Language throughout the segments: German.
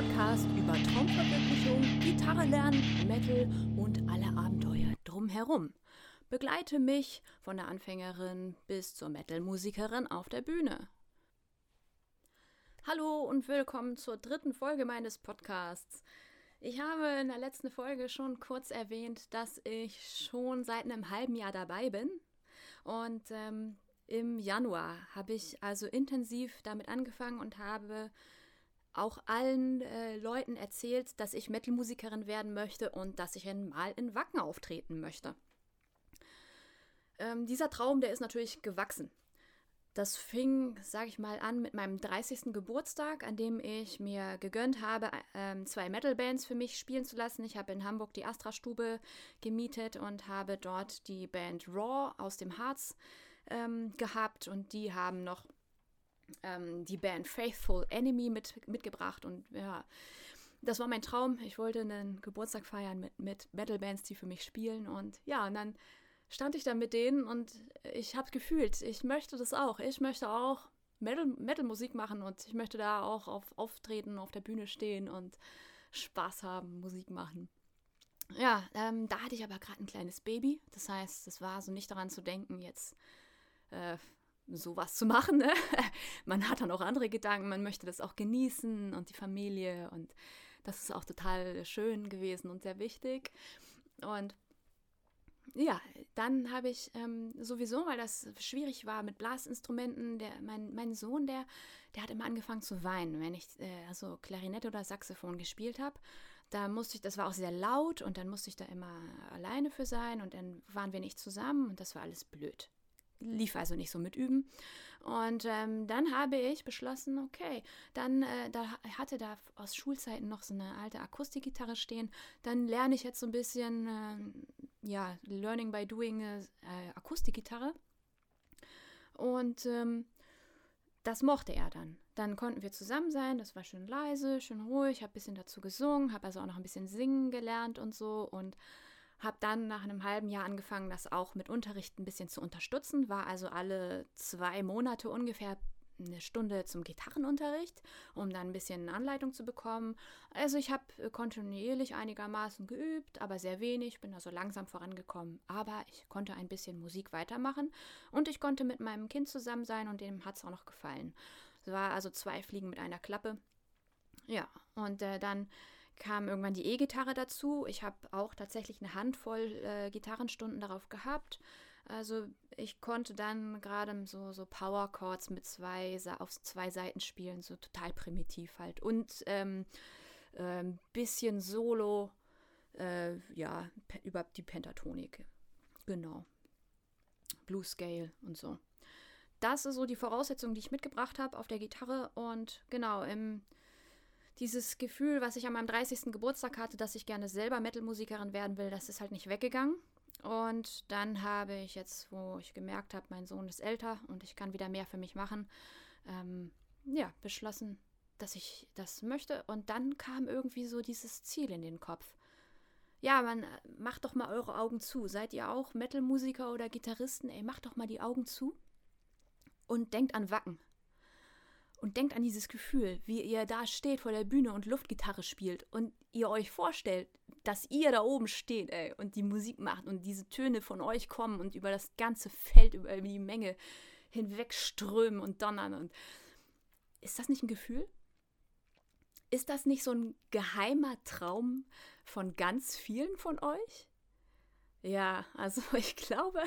Podcast über Traumverwirklichung, Gitarre lernen, Metal und alle Abenteuer drumherum. Begleite mich von der Anfängerin bis zur Metal-Musikerin auf der Bühne. Hallo und willkommen zur dritten Folge meines Podcasts. Ich habe in der letzten Folge schon kurz erwähnt, dass ich schon seit einem halben Jahr dabei bin. Und ähm, im Januar habe ich also intensiv damit angefangen und habe auch allen äh, Leuten erzählt, dass ich Metalmusikerin werden möchte und dass ich einmal in Wacken auftreten möchte. Ähm, dieser Traum, der ist natürlich gewachsen. Das fing, sage ich mal, an mit meinem 30. Geburtstag, an dem ich mir gegönnt habe, äh, zwei Metal-Bands für mich spielen zu lassen. Ich habe in Hamburg die Astra-Stube gemietet und habe dort die Band Raw aus dem Harz ähm, gehabt und die haben noch ähm, die Band Faithful Enemy mit, mitgebracht und ja, das war mein Traum. Ich wollte einen Geburtstag feiern mit, mit Metal-Bands, die für mich spielen und ja, und dann stand ich da mit denen und ich habe gefühlt, ich möchte das auch. Ich möchte auch Metal, Metal-Musik machen und ich möchte da auch auf, auftreten, auf der Bühne stehen und Spaß haben, Musik machen. Ja, ähm, da hatte ich aber gerade ein kleines Baby. Das heißt, es war so nicht daran zu denken, jetzt äh, sowas zu machen. Ne? Man hat dann auch andere Gedanken, man möchte das auch genießen und die Familie und das ist auch total schön gewesen und sehr wichtig. Und ja, dann habe ich ähm, sowieso, weil das schwierig war mit Blasinstrumenten, der, mein, mein Sohn, der, der hat immer angefangen zu weinen, wenn ich äh, also Klarinette oder Saxophon gespielt habe. Da musste ich, das war auch sehr laut und dann musste ich da immer alleine für sein und dann waren wir nicht zusammen und das war alles blöd lief also nicht so mit Üben. Und ähm, dann habe ich beschlossen, okay, dann äh, da hatte da aus Schulzeiten noch so eine alte Akustikgitarre stehen. Dann lerne ich jetzt so ein bisschen, äh, ja, Learning by Doing äh, Akustikgitarre. Und ähm, das mochte er dann. Dann konnten wir zusammen sein, das war schön leise, schön ruhig, habe ein bisschen dazu gesungen, habe also auch noch ein bisschen singen gelernt und so und habe dann nach einem halben Jahr angefangen, das auch mit Unterricht ein bisschen zu unterstützen, war also alle zwei Monate ungefähr eine Stunde zum Gitarrenunterricht, um dann ein bisschen Anleitung zu bekommen. Also ich habe kontinuierlich einigermaßen geübt, aber sehr wenig, bin also langsam vorangekommen. Aber ich konnte ein bisschen Musik weitermachen und ich konnte mit meinem Kind zusammen sein und dem hat es auch noch gefallen. Es war also zwei Fliegen mit einer Klappe. Ja, und äh, dann kam irgendwann die E-Gitarre dazu. Ich habe auch tatsächlich eine Handvoll äh, Gitarrenstunden darauf gehabt. Also ich konnte dann gerade so, so Power Chords mit zwei auf zwei Seiten spielen, so total primitiv halt. Und ähm, äh, bisschen Solo, äh, ja, über die Pentatonik. Genau. Blue Scale und so. Das ist so die Voraussetzung, die ich mitgebracht habe auf der Gitarre. Und genau, im dieses Gefühl, was ich an meinem 30. Geburtstag hatte, dass ich gerne selber Metal-Musikerin werden will, das ist halt nicht weggegangen. Und dann habe ich jetzt, wo ich gemerkt habe, mein Sohn ist älter und ich kann wieder mehr für mich machen, ähm, ja, beschlossen, dass ich das möchte. Und dann kam irgendwie so dieses Ziel in den Kopf. Ja, man, macht doch mal eure Augen zu. Seid ihr auch Metal-Musiker oder Gitarristen? Ey, macht doch mal die Augen zu und denkt an Wacken. Und denkt an dieses Gefühl, wie ihr da steht vor der Bühne und Luftgitarre spielt und ihr euch vorstellt, dass ihr da oben steht, ey, und die Musik macht und diese Töne von euch kommen und über das ganze Feld, über die Menge hinwegströmen und donnern. Und ist das nicht ein Gefühl? Ist das nicht so ein geheimer Traum von ganz vielen von euch? Ja, also ich glaube,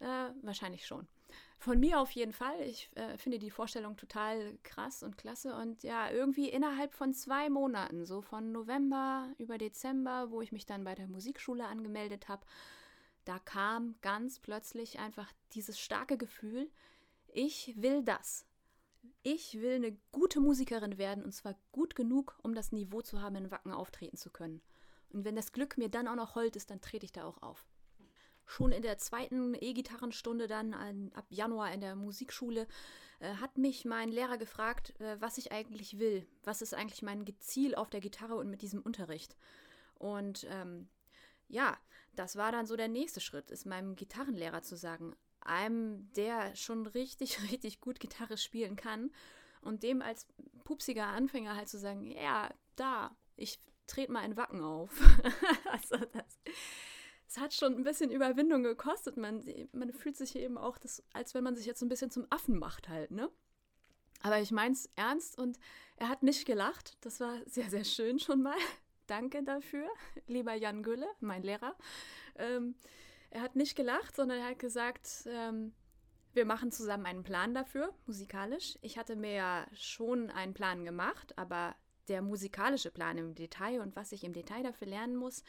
äh, wahrscheinlich schon. Von mir auf jeden Fall. Ich äh, finde die Vorstellung total krass und klasse. Und ja, irgendwie innerhalb von zwei Monaten, so von November über Dezember, wo ich mich dann bei der Musikschule angemeldet habe, da kam ganz plötzlich einfach dieses starke Gefühl, ich will das. Ich will eine gute Musikerin werden und zwar gut genug, um das Niveau zu haben, in Wacken auftreten zu können. Und wenn das Glück mir dann auch noch hold ist, dann trete ich da auch auf schon in der zweiten E-Gitarrenstunde dann an, ab Januar in der Musikschule äh, hat mich mein Lehrer gefragt, äh, was ich eigentlich will. Was ist eigentlich mein Ziel auf der Gitarre und mit diesem Unterricht? Und ähm, ja, das war dann so der nächste Schritt, ist meinem Gitarrenlehrer zu sagen, einem, der schon richtig, richtig gut Gitarre spielen kann und dem als pupsiger Anfänger halt zu sagen, ja, da, ich trete mal ein Wacken auf. also das, hat schon ein bisschen Überwindung gekostet. Man, man fühlt sich eben auch, das, als wenn man sich jetzt ein bisschen zum Affen macht halt, ne? Aber ich meine es ernst und er hat nicht gelacht. Das war sehr, sehr schön schon mal. Danke dafür, lieber Jan Gülle, mein Lehrer. Ähm, er hat nicht gelacht, sondern er hat gesagt, ähm, wir machen zusammen einen Plan dafür, musikalisch. Ich hatte mir ja schon einen Plan gemacht, aber der musikalische Plan im Detail und was ich im Detail dafür lernen muss,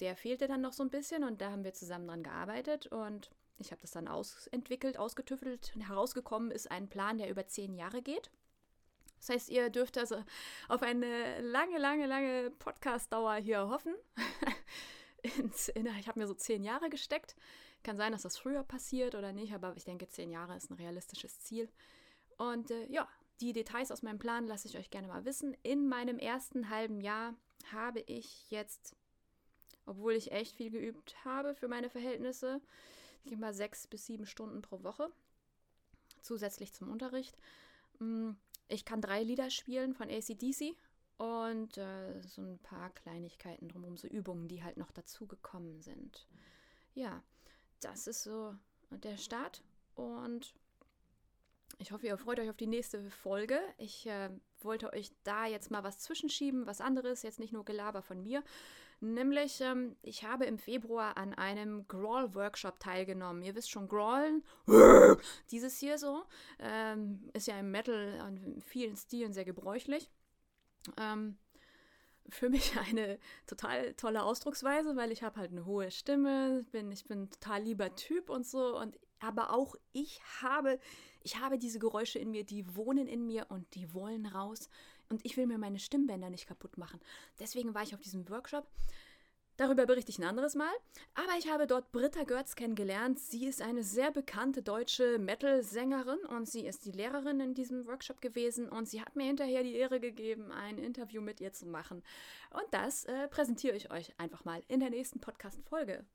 der fehlte dann noch so ein bisschen und da haben wir zusammen dran gearbeitet und ich habe das dann ausentwickelt, ausgetüffelt herausgekommen ist ein Plan, der über zehn Jahre geht. Das heißt, ihr dürft also auf eine lange, lange, lange Podcast-Dauer hier hoffen. ich habe mir so zehn Jahre gesteckt. Kann sein, dass das früher passiert oder nicht, aber ich denke, zehn Jahre ist ein realistisches Ziel. Und äh, ja, die Details aus meinem Plan lasse ich euch gerne mal wissen. In meinem ersten halben Jahr habe ich jetzt, obwohl ich echt viel geübt habe für meine Verhältnisse, ich gehe mal sechs bis sieben Stunden pro Woche, zusätzlich zum Unterricht, mm, ich kann drei Lieder spielen von ACDC und äh, so ein paar Kleinigkeiten drumherum, so Übungen, die halt noch dazu gekommen sind. Ja, das ist so der Start und ich hoffe, ihr freut euch auf die nächste Folge. Ich äh, wollte euch da jetzt mal was zwischenschieben, was anderes, jetzt nicht nur Gelaber von mir. Nämlich, ähm, ich habe im Februar an einem Grawl-Workshop teilgenommen. Ihr wisst schon, Grawlen, dieses hier so, ähm, ist ja im Metal in vielen Stilen sehr gebräuchlich. Ähm, für mich eine total tolle Ausdrucksweise, weil ich habe halt eine hohe Stimme, bin, ich bin ein total lieber Typ und so. Und aber auch ich habe, ich habe diese Geräusche in mir, die wohnen in mir und die wollen raus. Und ich will mir meine Stimmbänder nicht kaputt machen. Deswegen war ich auf diesem Workshop. Darüber berichte ich ein anderes Mal. Aber ich habe dort Britta Görz kennengelernt. Sie ist eine sehr bekannte deutsche Metal-Sängerin und sie ist die Lehrerin in diesem Workshop gewesen. Und sie hat mir hinterher die Ehre gegeben, ein Interview mit ihr zu machen. Und das äh, präsentiere ich euch einfach mal in der nächsten Podcast-Folge.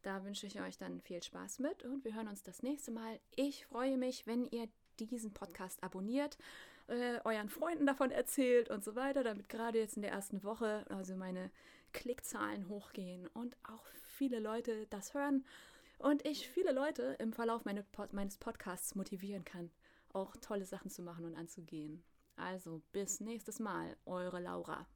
Da wünsche ich euch dann viel Spaß mit und wir hören uns das nächste Mal. Ich freue mich, wenn ihr diesen Podcast abonniert äh, euren Freunden davon erzählt und so weiter, damit gerade jetzt in der ersten Woche also meine Klickzahlen hochgehen und auch viele Leute das hören und ich viele Leute im Verlauf meine, meines Podcasts motivieren kann, auch tolle Sachen zu machen und anzugehen. Also bis nächstes Mal, eure Laura.